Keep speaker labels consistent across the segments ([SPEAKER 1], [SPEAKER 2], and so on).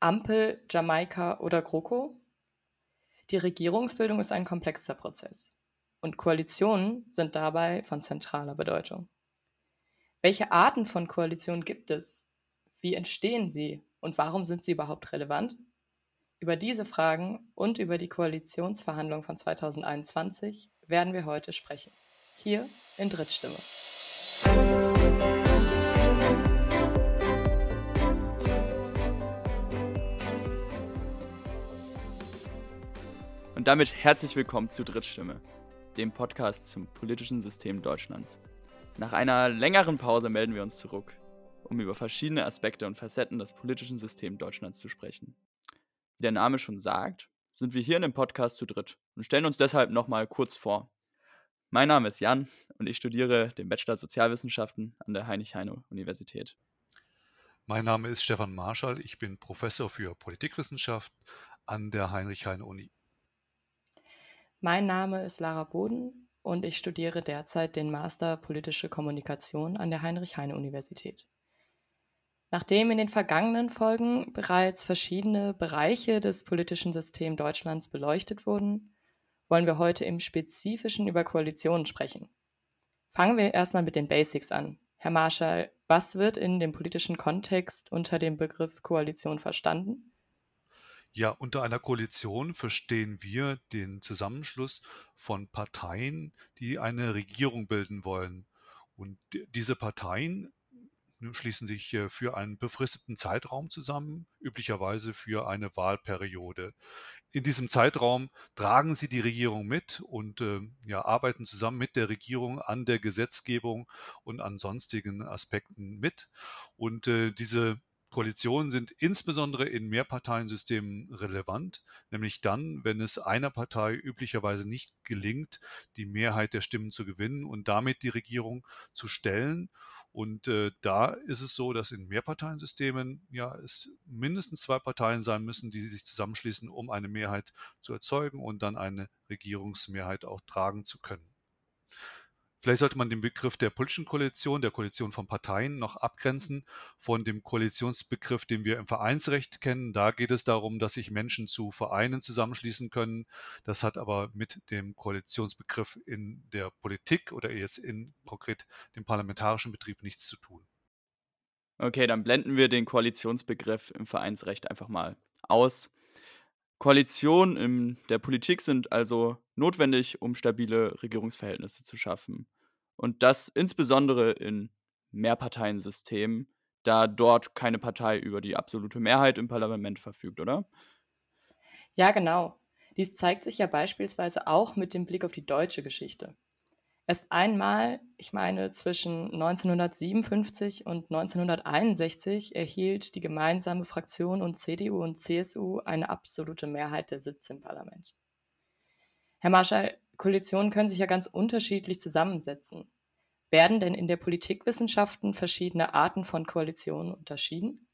[SPEAKER 1] Ampel, Jamaika oder GroKo? Die Regierungsbildung ist ein komplexer Prozess und Koalitionen sind dabei von zentraler Bedeutung. Welche Arten von Koalitionen gibt es? Wie entstehen sie und warum sind sie überhaupt relevant? Über diese Fragen und über die Koalitionsverhandlungen von 2021 werden wir heute sprechen. Hier in Drittstimme.
[SPEAKER 2] Und damit herzlich willkommen zu Drittstimme, dem Podcast zum politischen System Deutschlands. Nach einer längeren Pause melden wir uns zurück, um über verschiedene Aspekte und Facetten des politischen Systems Deutschlands zu sprechen. Wie der Name schon sagt, sind wir hier in dem Podcast zu dritt und stellen uns deshalb nochmal kurz vor. Mein Name ist Jan und ich studiere den Bachelor Sozialwissenschaften an der Heinrich-Heine-Universität.
[SPEAKER 3] Mein Name ist Stefan Marschall, ich bin Professor für Politikwissenschaft an der Heinrich-Heine-Uni.
[SPEAKER 1] Mein Name ist Lara Boden und ich studiere derzeit den Master Politische Kommunikation an der Heinrich-Heine-Universität. Nachdem in den vergangenen Folgen bereits verschiedene Bereiche des politischen Systems Deutschlands beleuchtet wurden, wollen wir heute im Spezifischen über Koalitionen sprechen. Fangen wir erstmal mit den Basics an. Herr Marschall, was wird in dem politischen Kontext unter dem Begriff Koalition verstanden?
[SPEAKER 3] Ja, unter einer Koalition verstehen wir den Zusammenschluss von Parteien, die eine Regierung bilden wollen. Und diese Parteien ne, schließen sich äh, für einen befristeten Zeitraum zusammen, üblicherweise für eine Wahlperiode. In diesem Zeitraum tragen sie die Regierung mit und äh, ja, arbeiten zusammen mit der Regierung an der Gesetzgebung und an sonstigen Aspekten mit. Und äh, diese Koalitionen sind insbesondere in Mehrparteiensystemen relevant, nämlich dann, wenn es einer Partei üblicherweise nicht gelingt, die Mehrheit der Stimmen zu gewinnen und damit die Regierung zu stellen. Und äh, da ist es so, dass in Mehrparteiensystemen ja es mindestens zwei Parteien sein müssen, die sich zusammenschließen, um eine Mehrheit zu erzeugen und dann eine Regierungsmehrheit auch tragen zu können. Vielleicht sollte man den Begriff der politischen Koalition, der Koalition von Parteien noch abgrenzen von dem Koalitionsbegriff, den wir im Vereinsrecht kennen. Da geht es darum, dass sich Menschen zu Vereinen zusammenschließen können. Das hat aber mit dem Koalitionsbegriff in der Politik oder jetzt in konkret dem parlamentarischen Betrieb nichts zu tun.
[SPEAKER 2] Okay, dann blenden wir den Koalitionsbegriff im Vereinsrecht einfach mal aus. Koalitionen in der Politik sind also notwendig, um stabile Regierungsverhältnisse zu schaffen. Und das insbesondere in Mehrparteiensystemen, da dort keine Partei über die absolute Mehrheit im Parlament verfügt, oder?
[SPEAKER 1] Ja, genau. Dies zeigt sich ja beispielsweise auch mit dem Blick auf die deutsche Geschichte. Erst einmal, ich meine zwischen 1957 und 1961, erhielt die gemeinsame Fraktion und CDU und CSU eine absolute Mehrheit der Sitze im Parlament. Herr Marschall, Koalitionen können sich ja ganz unterschiedlich zusammensetzen. Werden denn in der Politikwissenschaften verschiedene Arten von Koalitionen unterschieden?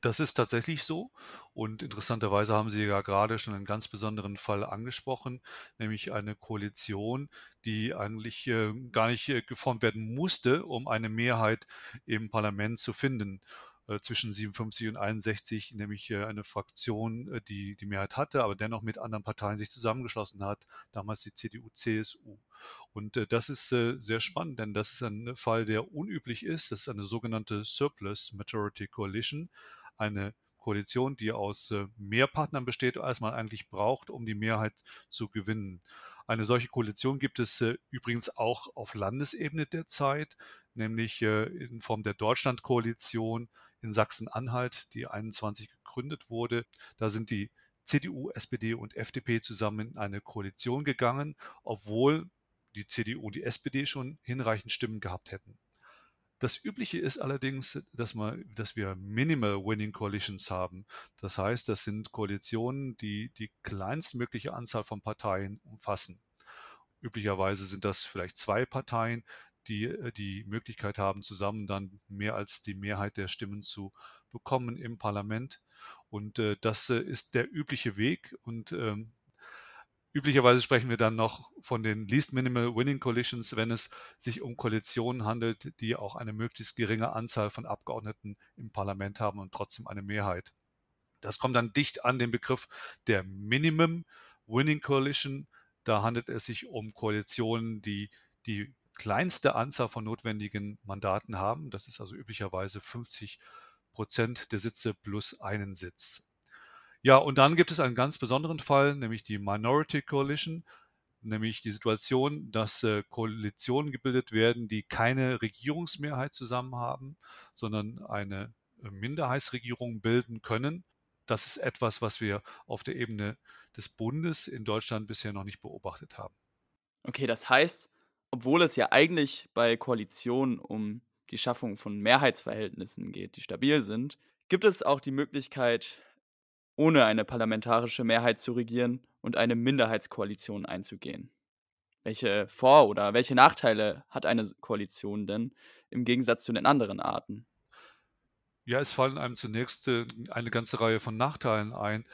[SPEAKER 3] Das ist tatsächlich so. Und interessanterweise haben Sie ja gerade schon einen ganz besonderen Fall angesprochen, nämlich eine Koalition, die eigentlich äh, gar nicht äh, geformt werden musste, um eine Mehrheit im Parlament zu finden. Äh, zwischen 57 und 61, nämlich äh, eine Fraktion, äh, die die Mehrheit hatte, aber dennoch mit anderen Parteien sich zusammengeschlossen hat, damals die CDU, CSU. Und das ist sehr spannend, denn das ist ein Fall, der unüblich ist. Das ist eine sogenannte Surplus Majority Coalition eine Koalition, die aus äh, mehr Partnern besteht, als man eigentlich braucht, um die Mehrheit zu gewinnen. Eine solche Koalition gibt es äh, übrigens auch auf Landesebene derzeit, nämlich äh, in Form der Deutschlandkoalition in Sachsen-Anhalt, die 21 gegründet wurde. Da sind die CDU, SPD und FDP zusammen in eine Koalition gegangen, obwohl die CDU und die SPD schon hinreichend Stimmen gehabt hätten. Das Übliche ist allerdings, dass, man, dass wir Minimal Winning Coalitions haben. Das heißt, das sind Koalitionen, die die kleinstmögliche Anzahl von Parteien umfassen. Üblicherweise sind das vielleicht zwei Parteien, die äh, die Möglichkeit haben, zusammen dann mehr als die Mehrheit der Stimmen zu bekommen im Parlament. Und äh, das äh, ist der übliche Weg. Und ähm, Üblicherweise sprechen wir dann noch von den Least Minimal Winning Coalitions, wenn es sich um Koalitionen handelt, die auch eine möglichst geringe Anzahl von Abgeordneten im Parlament haben und trotzdem eine Mehrheit. Das kommt dann dicht an den Begriff der Minimum Winning Coalition. Da handelt es sich um Koalitionen, die die kleinste Anzahl von notwendigen Mandaten haben. Das ist also üblicherweise 50 Prozent der Sitze plus einen Sitz. Ja, und dann gibt es einen ganz besonderen Fall, nämlich die Minority Coalition, nämlich die Situation, dass äh, Koalitionen gebildet werden, die keine Regierungsmehrheit zusammen haben, sondern eine äh, Minderheitsregierung bilden können. Das ist etwas, was wir auf der Ebene des Bundes in Deutschland bisher noch nicht beobachtet haben.
[SPEAKER 2] Okay, das heißt, obwohl es ja eigentlich bei Koalitionen um die Schaffung von Mehrheitsverhältnissen geht, die stabil sind, gibt es auch die Möglichkeit, ohne eine parlamentarische Mehrheit zu regieren und eine Minderheitskoalition einzugehen. Welche Vor- oder welche Nachteile hat eine Koalition denn im Gegensatz zu den anderen Arten?
[SPEAKER 3] Ja, es fallen einem zunächst äh, eine ganze Reihe von Nachteilen ein.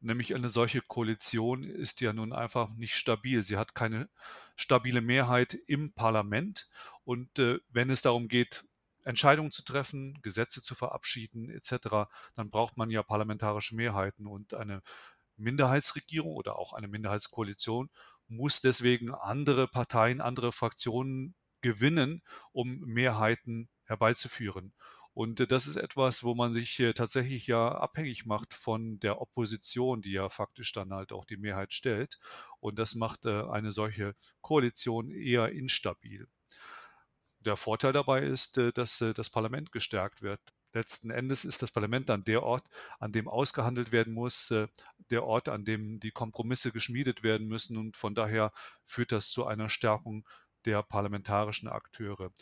[SPEAKER 3] Nämlich eine solche Koalition ist ja nun einfach nicht stabil. Sie hat keine stabile Mehrheit im Parlament. Und äh, wenn es darum geht, Entscheidungen zu treffen, Gesetze zu verabschieden etc., dann braucht man ja parlamentarische Mehrheiten und eine Minderheitsregierung oder auch eine Minderheitskoalition muss deswegen andere Parteien, andere Fraktionen gewinnen, um Mehrheiten herbeizuführen. Und äh, das ist etwas, wo man sich äh, tatsächlich ja abhängig macht von der Opposition, die ja faktisch dann halt auch die Mehrheit stellt. Und das macht äh, eine solche Koalition eher instabil. Der Vorteil dabei ist, dass das Parlament gestärkt wird. Letzten Endes ist das Parlament dann der Ort, an dem ausgehandelt werden muss, der Ort, an dem die Kompromisse geschmiedet werden müssen. Und von daher führt das zu einer Stärkung der parlamentarischen Akteure.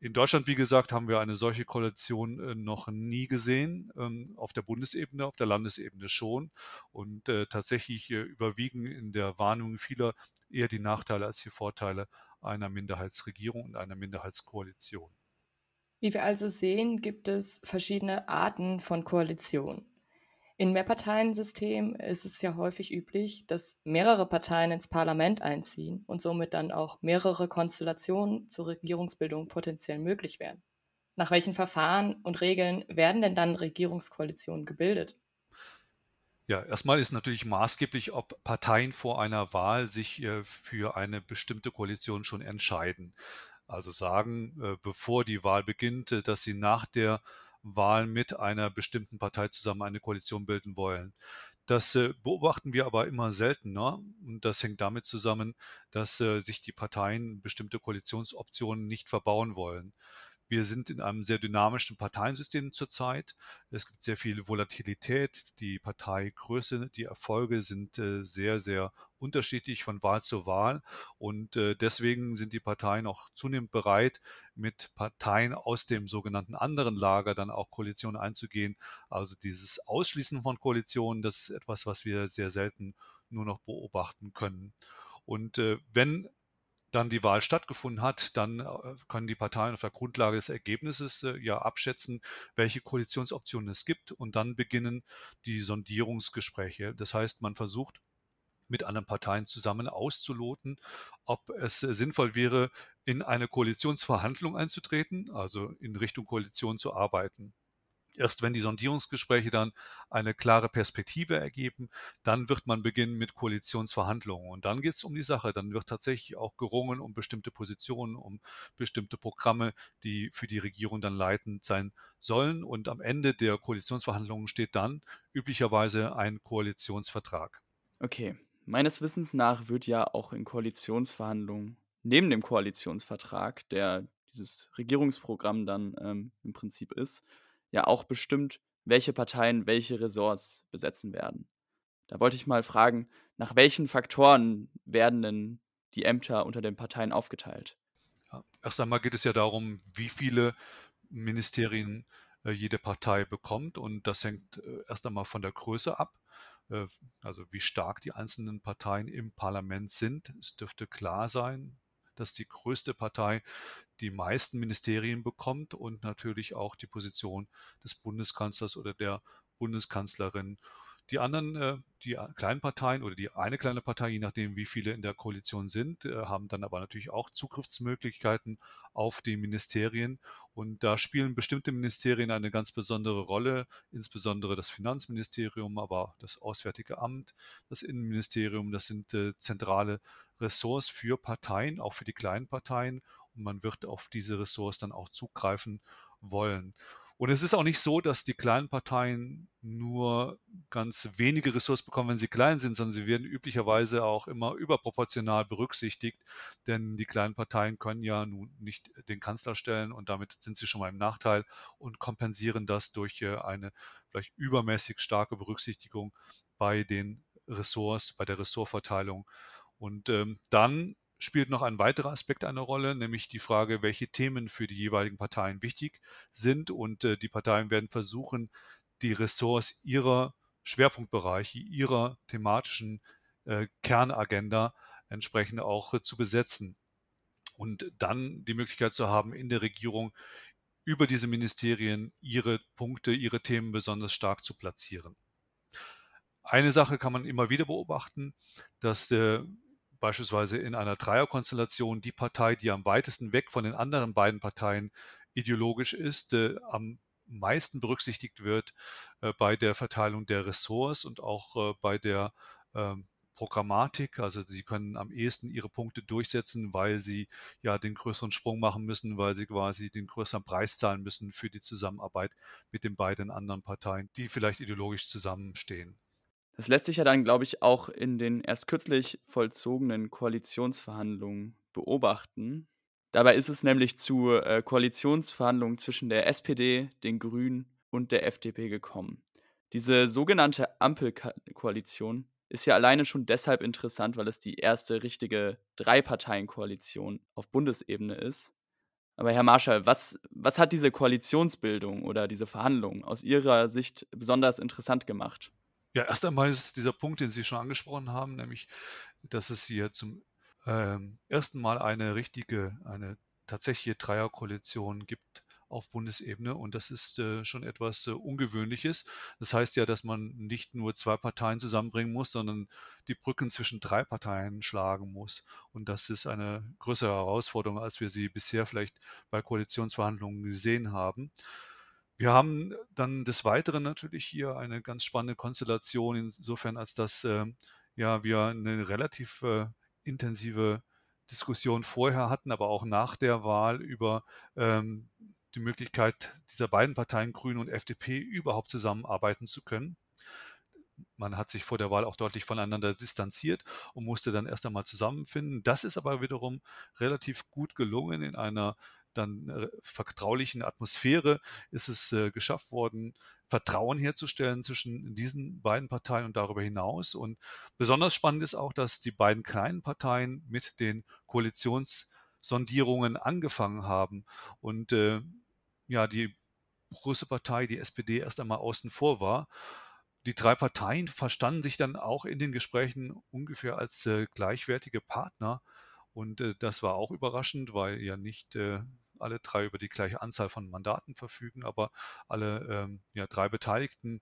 [SPEAKER 3] In Deutschland, wie gesagt, haben wir eine solche Koalition äh, noch nie gesehen. Ähm, auf der Bundesebene, auf der Landesebene schon. Und äh, tatsächlich äh, überwiegen in der Wahrnehmung vieler eher die Nachteile als die Vorteile einer Minderheitsregierung und einer Minderheitskoalition.
[SPEAKER 1] Wie wir also sehen, gibt es verschiedene Arten von Koalitionen. In Mehrparteiensystemen ist es ja häufig üblich, dass mehrere Parteien ins Parlament einziehen und somit dann auch mehrere Konstellationen zur Regierungsbildung potenziell möglich werden. Nach welchen Verfahren und Regeln werden denn dann Regierungskoalitionen gebildet?
[SPEAKER 3] Ja, erstmal ist natürlich maßgeblich, ob Parteien vor einer Wahl sich äh, für eine bestimmte Koalition schon entscheiden. Also sagen, äh, bevor die Wahl beginnt, äh, dass sie nach der Wahl mit einer bestimmten Partei zusammen eine Koalition bilden wollen. Das beobachten wir aber immer seltener und das hängt damit zusammen, dass sich die Parteien bestimmte Koalitionsoptionen nicht verbauen wollen. Wir sind in einem sehr dynamischen Parteiensystem zurzeit. Es gibt sehr viel Volatilität. Die Parteigröße, die Erfolge sind äh, sehr, sehr unterschiedlich von Wahl zu Wahl. Und äh, deswegen sind die Parteien auch zunehmend bereit, mit Parteien aus dem sogenannten anderen Lager dann auch Koalitionen einzugehen. Also dieses Ausschließen von Koalitionen, das ist etwas, was wir sehr selten nur noch beobachten können. Und äh, wenn dann die Wahl stattgefunden hat, dann äh, können die Parteien auf der Grundlage des Ergebnisses äh, ja abschätzen, welche Koalitionsoptionen es gibt und dann beginnen die Sondierungsgespräche. Das heißt, man versucht mit anderen Parteien zusammen auszuloten, ob es äh, sinnvoll wäre, in eine Koalitionsverhandlung einzutreten, also in Richtung Koalition zu arbeiten. Erst wenn die Sondierungsgespräche dann eine klare Perspektive ergeben, dann wird man beginnen mit Koalitionsverhandlungen. Und dann geht es um die Sache. Dann wird tatsächlich auch gerungen um bestimmte Positionen, um bestimmte Programme, die für die Regierung dann leitend sein sollen. Und am Ende der Koalitionsverhandlungen steht dann üblicherweise ein Koalitionsvertrag.
[SPEAKER 2] Okay. Meines Wissens nach wird ja auch in Koalitionsverhandlungen neben dem Koalitionsvertrag, der dieses Regierungsprogramm dann ähm, im Prinzip ist, ja auch bestimmt, welche Parteien welche Ressorts besetzen werden. Da wollte ich mal fragen, nach welchen Faktoren werden denn die Ämter unter den Parteien aufgeteilt?
[SPEAKER 3] Ja, erst einmal geht es ja darum, wie viele Ministerien äh, jede Partei bekommt und das hängt äh, erst einmal von der Größe ab, äh, also wie stark die einzelnen Parteien im Parlament sind. Es dürfte klar sein, dass die größte Partei die meisten Ministerien bekommt und natürlich auch die Position des Bundeskanzlers oder der Bundeskanzlerin. Die anderen, äh, die kleinen Parteien oder die eine kleine Partei, je nachdem, wie viele in der Koalition sind, äh, haben dann aber natürlich auch Zugriffsmöglichkeiten auf die Ministerien. Und da spielen bestimmte Ministerien eine ganz besondere Rolle, insbesondere das Finanzministerium, aber das Auswärtige Amt, das Innenministerium. Das sind äh, zentrale Ressorts für Parteien, auch für die kleinen Parteien. Und man wird auf diese Ressorts dann auch zugreifen wollen. Und es ist auch nicht so, dass die kleinen Parteien nur ganz wenige Ressourcen bekommen, wenn sie klein sind, sondern sie werden üblicherweise auch immer überproportional berücksichtigt, denn die kleinen Parteien können ja nun nicht den Kanzler stellen und damit sind sie schon mal im Nachteil und kompensieren das durch äh, eine vielleicht übermäßig starke Berücksichtigung bei den Ressorts, bei der Ressortverteilung. Und ähm, dann spielt noch ein weiterer Aspekt eine Rolle, nämlich die Frage, welche Themen für die jeweiligen Parteien wichtig sind. Und äh, die Parteien werden versuchen, die Ressorts ihrer Schwerpunktbereiche, ihrer thematischen äh, Kernagenda entsprechend auch äh, zu besetzen. Und dann die Möglichkeit zu haben, in der Regierung über diese Ministerien ihre Punkte, ihre Themen besonders stark zu platzieren. Eine Sache kann man immer wieder beobachten, dass äh, beispielsweise in einer Dreierkonstellation die Partei, die am weitesten weg von den anderen beiden Parteien ideologisch ist, äh, am meisten berücksichtigt wird äh, bei der Verteilung der Ressorts und auch äh, bei der ähm, Programmatik. Also sie können am ehesten ihre Punkte durchsetzen, weil sie ja den größeren Sprung machen müssen, weil sie quasi den größeren Preis zahlen müssen für die Zusammenarbeit mit den beiden anderen Parteien, die vielleicht ideologisch zusammenstehen.
[SPEAKER 2] Das lässt sich ja dann, glaube ich, auch in den erst kürzlich vollzogenen Koalitionsverhandlungen beobachten. Dabei ist es nämlich zu äh, Koalitionsverhandlungen zwischen der SPD, den Grünen und der FDP gekommen. Diese sogenannte Ampelkoalition ist ja alleine schon deshalb interessant, weil es die erste richtige Drei-Parteien-Koalition auf Bundesebene ist. Aber Herr Marschall, was, was hat diese Koalitionsbildung oder diese Verhandlungen aus Ihrer Sicht besonders interessant gemacht?
[SPEAKER 3] Ja, erst einmal ist dieser Punkt, den Sie schon angesprochen haben, nämlich, dass es hier zum ähm, ersten Mal eine richtige, eine tatsächliche Dreierkoalition gibt auf Bundesebene und das ist äh, schon etwas äh, Ungewöhnliches. Das heißt ja, dass man nicht nur zwei Parteien zusammenbringen muss, sondern die Brücken zwischen drei Parteien schlagen muss. Und das ist eine größere Herausforderung, als wir sie bisher vielleicht bei Koalitionsverhandlungen gesehen haben. Wir haben dann des Weiteren natürlich hier eine ganz spannende Konstellation, insofern als dass äh, ja wir eine relativ äh, intensive Diskussion vorher hatten, aber auch nach der Wahl über ähm, die Möglichkeit dieser beiden Parteien, Grüne und FDP, überhaupt zusammenarbeiten zu können. Man hat sich vor der Wahl auch deutlich voneinander distanziert und musste dann erst einmal zusammenfinden. Das ist aber wiederum relativ gut gelungen in einer dann äh, vertraulichen Atmosphäre ist es äh, geschafft worden, Vertrauen herzustellen zwischen diesen beiden Parteien und darüber hinaus. Und besonders spannend ist auch, dass die beiden kleinen Parteien mit den Koalitionssondierungen angefangen haben und äh, ja, die große Partei, die SPD, erst einmal außen vor war. Die drei Parteien verstanden sich dann auch in den Gesprächen ungefähr als äh, gleichwertige Partner. Und äh, das war auch überraschend, weil ja nicht äh, alle drei über die gleiche Anzahl von Mandaten verfügen, aber alle ähm, ja, drei beteiligten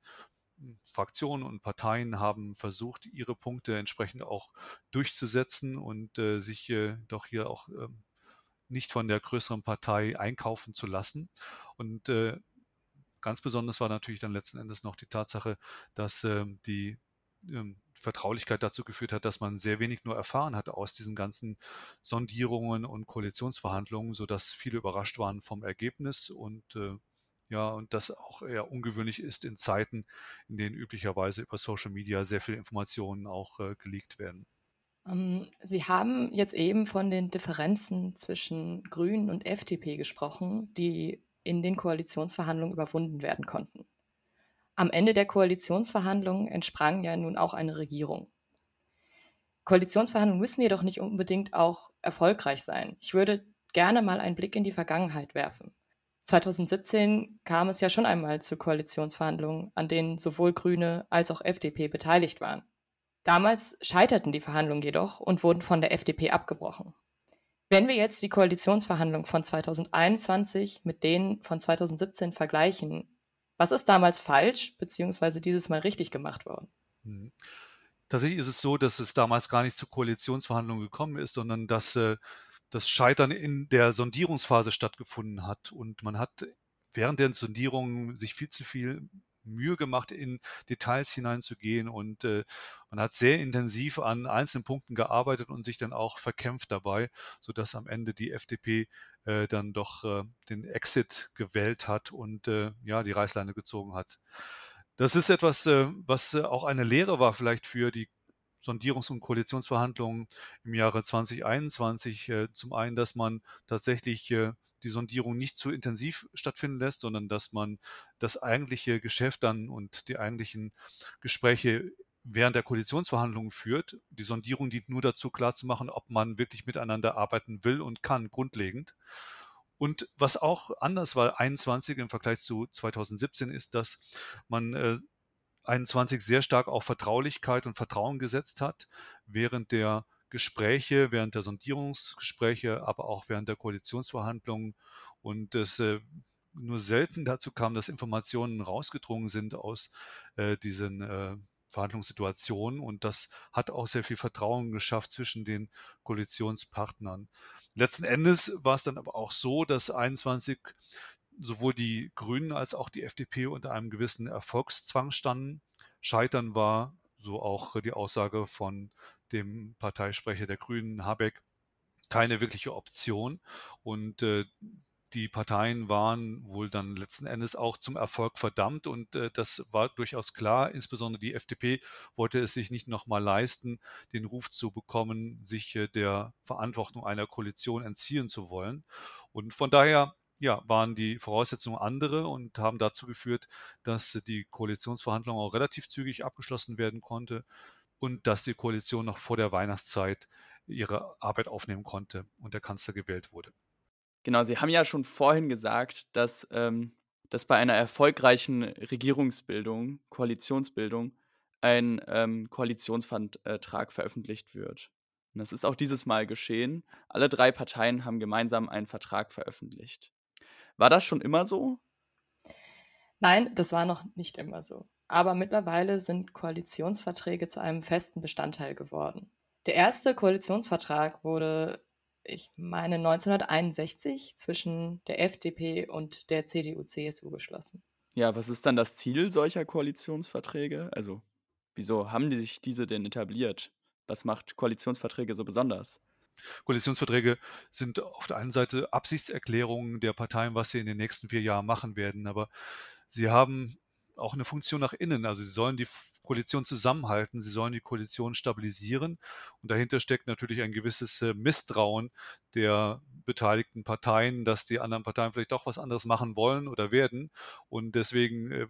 [SPEAKER 3] hm, Fraktionen und Parteien haben versucht, ihre Punkte entsprechend auch durchzusetzen und äh, sich äh, doch hier auch äh, nicht von der größeren Partei einkaufen zu lassen. Und äh, ganz besonders war natürlich dann letzten Endes noch die Tatsache, dass ähm, die ähm, Vertraulichkeit dazu geführt hat, dass man sehr wenig nur erfahren hat aus diesen ganzen Sondierungen und Koalitionsverhandlungen, sodass viele überrascht waren vom Ergebnis und äh, ja, und das auch eher ungewöhnlich ist in Zeiten, in denen üblicherweise über Social Media sehr viele Informationen auch äh, geleakt werden.
[SPEAKER 1] Ähm, Sie haben jetzt eben von den Differenzen zwischen Grünen und FDP gesprochen, die in den Koalitionsverhandlungen überwunden werden konnten. Am Ende der Koalitionsverhandlungen entsprang ja nun auch eine Regierung. Koalitionsverhandlungen müssen jedoch nicht unbedingt auch erfolgreich sein. Ich würde gerne mal einen Blick in die Vergangenheit werfen. 2017 kam es ja schon einmal zu Koalitionsverhandlungen, an denen sowohl Grüne als auch FDP beteiligt waren. Damals scheiterten die Verhandlungen jedoch und wurden von der FDP abgebrochen. Wenn wir jetzt die Koalitionsverhandlungen von 2021 mit denen von 2017 vergleichen, Was ist damals falsch, beziehungsweise dieses Mal richtig gemacht worden?
[SPEAKER 3] Mhm. Tatsächlich ist es so, dass es damals gar nicht zu Koalitionsverhandlungen gekommen ist, sondern dass äh, das Scheitern in der Sondierungsphase stattgefunden hat. Und man hat während der Sondierungen sich viel zu viel Mühe gemacht, in Details hineinzugehen und äh, man hat sehr intensiv an einzelnen Punkten gearbeitet und sich dann auch verkämpft dabei, sodass am Ende die FDP äh, dann doch äh, den Exit gewählt hat und äh, ja die Reißleine gezogen hat. Das ist etwas, äh, was äh, auch eine Lehre war vielleicht für die Sondierungs- und Koalitionsverhandlungen im Jahre 2021. Äh, zum einen, dass man tatsächlich äh, die Sondierung nicht zu intensiv stattfinden lässt, sondern dass man das eigentliche Geschäft dann und die eigentlichen Gespräche während der Koalitionsverhandlungen führt. Die Sondierung dient nur dazu, klarzumachen, ob man wirklich miteinander arbeiten will und kann, grundlegend. Und was auch anders war, 21 im Vergleich zu 2017, ist, dass man äh, 21 sehr stark auf Vertraulichkeit und Vertrauen gesetzt hat, während der Gespräche, während der Sondierungsgespräche, aber auch während der Koalitionsverhandlungen und es äh, nur selten dazu kam, dass Informationen rausgedrungen sind aus äh, diesen äh, Verhandlungssituationen und das hat auch sehr viel Vertrauen geschafft zwischen den Koalitionspartnern. Letzten Endes war es dann aber auch so, dass 21 sowohl die Grünen als auch die FDP unter einem gewissen Erfolgszwang standen. Scheitern war, so auch die Aussage von dem Parteisprecher der Grünen, Habeck, keine wirkliche Option. Und äh, die Parteien waren wohl dann letzten Endes auch zum Erfolg verdammt und äh, das war durchaus klar. Insbesondere die FDP wollte es sich nicht nochmal leisten, den Ruf zu bekommen, sich äh, der Verantwortung einer Koalition entziehen zu wollen. Und von daher ja, waren die Voraussetzungen andere und haben dazu geführt, dass die Koalitionsverhandlung auch relativ zügig abgeschlossen werden konnte und dass die Koalition noch vor der Weihnachtszeit ihre Arbeit aufnehmen konnte und der Kanzler gewählt wurde.
[SPEAKER 2] Genau, Sie haben ja schon vorhin gesagt, dass, ähm, dass bei einer erfolgreichen Regierungsbildung, Koalitionsbildung, ein ähm, Koalitionsvertrag veröffentlicht wird. Und das ist auch dieses Mal geschehen. Alle drei Parteien haben gemeinsam einen Vertrag veröffentlicht. War das schon immer so?
[SPEAKER 1] Nein, das war noch nicht immer so. Aber mittlerweile sind Koalitionsverträge zu einem festen Bestandteil geworden. Der erste Koalitionsvertrag wurde, ich meine, 1961 zwischen der FDP und der CDU-CSU geschlossen.
[SPEAKER 2] Ja, was ist dann das Ziel solcher Koalitionsverträge? Also, wieso haben die sich diese denn etabliert? Was macht Koalitionsverträge so besonders?
[SPEAKER 3] Koalitionsverträge sind auf der einen Seite Absichtserklärungen der Parteien, was sie in den nächsten vier Jahren machen werden, aber sie haben auch eine Funktion nach innen. Also sie sollen die Koalition zusammenhalten, sie sollen die Koalition stabilisieren. Und dahinter steckt natürlich ein gewisses äh, Misstrauen der beteiligten Parteien, dass die anderen Parteien vielleicht doch was anderes machen wollen oder werden. Und deswegen äh,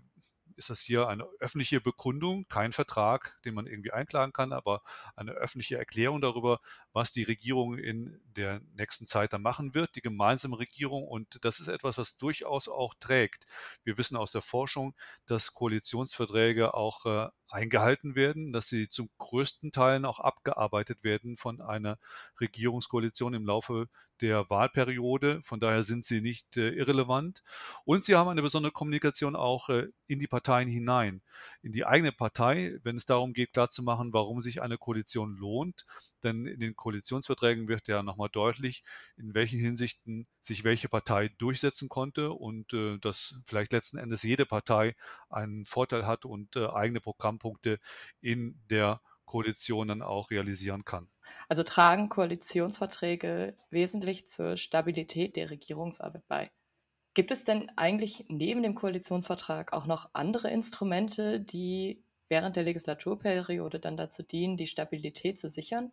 [SPEAKER 3] ist das hier eine öffentliche Bekundung, kein Vertrag, den man irgendwie einklagen kann, aber eine öffentliche Erklärung darüber, was die Regierung in der nächsten Zeit dann machen wird, die gemeinsame Regierung. Und das ist etwas, was durchaus auch trägt. Wir wissen aus der Forschung, dass Koalitionsverträge auch äh, eingehalten werden, dass sie zum größten Teil auch abgearbeitet werden von einer Regierungskoalition im Laufe der Wahlperiode. Von daher sind sie nicht äh, irrelevant. Und sie haben eine besondere Kommunikation auch äh, in die Parteien hinein, in die eigene Partei, wenn es darum geht, klarzumachen, warum sich eine Koalition lohnt. Denn in den Koalitionsverträgen wird ja nochmal deutlich, in welchen Hinsichten sich welche Partei durchsetzen konnte und äh, dass vielleicht letzten Endes jede Partei einen Vorteil hat und äh, eigene Programmpunkte in der Koalition dann auch realisieren kann.
[SPEAKER 1] Also tragen Koalitionsverträge wesentlich zur Stabilität der Regierungsarbeit bei. Gibt es denn eigentlich neben dem Koalitionsvertrag auch noch andere Instrumente, die während der Legislaturperiode dann dazu dienen, die Stabilität zu sichern?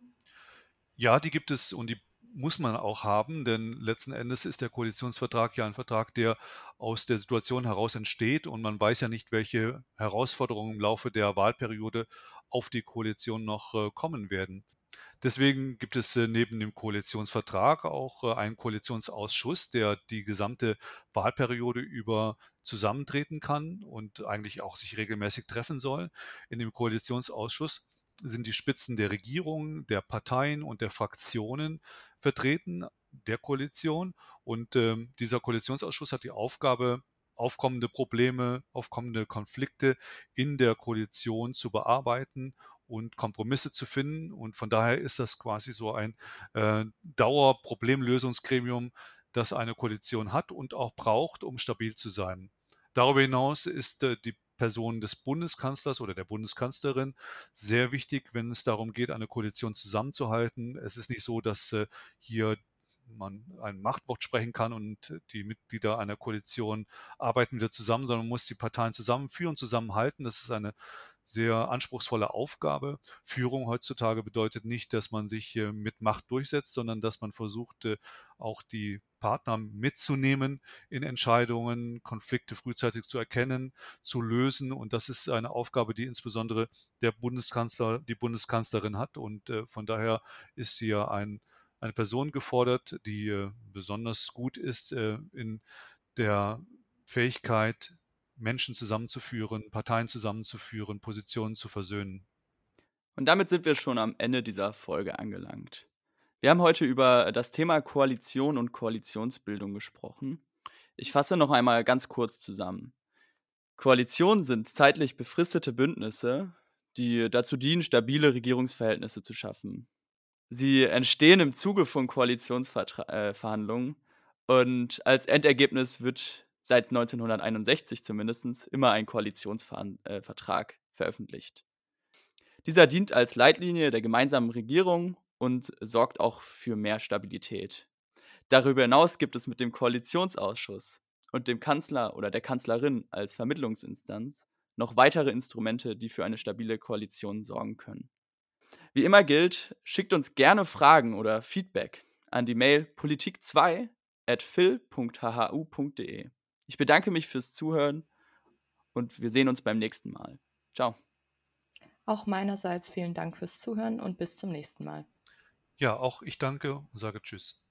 [SPEAKER 3] Ja, die gibt es und die muss man auch haben, denn letzten Endes ist der Koalitionsvertrag ja ein Vertrag, der aus der Situation heraus entsteht und man weiß ja nicht, welche Herausforderungen im Laufe der Wahlperiode auf die Koalition noch äh, kommen werden. Deswegen gibt es äh, neben dem Koalitionsvertrag auch äh, einen Koalitionsausschuss, der die gesamte Wahlperiode über zusammentreten kann und eigentlich auch sich regelmäßig treffen soll. In dem Koalitionsausschuss sind die Spitzen der Regierung, der Parteien und der Fraktionen vertreten, der Koalition. Und ähm, dieser Koalitionsausschuss hat die Aufgabe, aufkommende Probleme, aufkommende Konflikte in der Koalition zu bearbeiten und Kompromisse zu finden. Und von daher ist das quasi so ein äh, Dauerproblemlösungsgremium, das eine Koalition hat und auch braucht, um stabil zu sein. Darüber hinaus ist äh, die Person des Bundeskanzlers oder der Bundeskanzlerin sehr wichtig, wenn es darum geht, eine Koalition zusammenzuhalten. Es ist nicht so, dass äh, hier man ein Machtwort sprechen kann und die Mitglieder einer Koalition arbeiten wieder zusammen, sondern man muss die Parteien zusammenführen, zusammenhalten. Das ist eine sehr anspruchsvolle Aufgabe. Führung heutzutage bedeutet nicht, dass man sich mit Macht durchsetzt, sondern dass man versucht, auch die Partner mitzunehmen in Entscheidungen, Konflikte frühzeitig zu erkennen, zu lösen. Und das ist eine Aufgabe, die insbesondere der Bundeskanzler, die Bundeskanzlerin hat. Und äh, von daher ist sie ja ein, eine Person gefordert, die äh, besonders gut ist in der Fähigkeit, Menschen zusammenzuführen, Parteien zusammenzuführen, Positionen zu versöhnen.
[SPEAKER 2] Und damit sind wir schon am Ende dieser Folge angelangt. Wir haben heute über das Thema Koalition und Koalitionsbildung gesprochen. Ich fasse noch einmal ganz kurz zusammen. Koalitionen sind zeitlich befristete Bündnisse, die dazu dienen, stabile Regierungsverhältnisse zu schaffen. Sie entstehen im Zuge von Koalitionsverhandlungen äh, und als Endergebnis wird seit 1961 zumindest immer ein Koalitionsvertrag äh, veröffentlicht. Dieser dient als Leitlinie der gemeinsamen Regierung und sorgt auch für mehr Stabilität. Darüber hinaus gibt es mit dem Koalitionsausschuss und dem Kanzler oder der Kanzlerin als Vermittlungsinstanz noch weitere Instrumente, die für eine stabile Koalition sorgen können. Wie immer gilt, schickt uns gerne Fragen oder Feedback an die Mail politik2 at phil.hhu.de. Ich bedanke mich fürs Zuhören und wir sehen uns beim nächsten Mal. Ciao.
[SPEAKER 1] Auch meinerseits vielen Dank fürs Zuhören und bis zum nächsten Mal.
[SPEAKER 3] Ja, auch ich danke und sage Tschüss.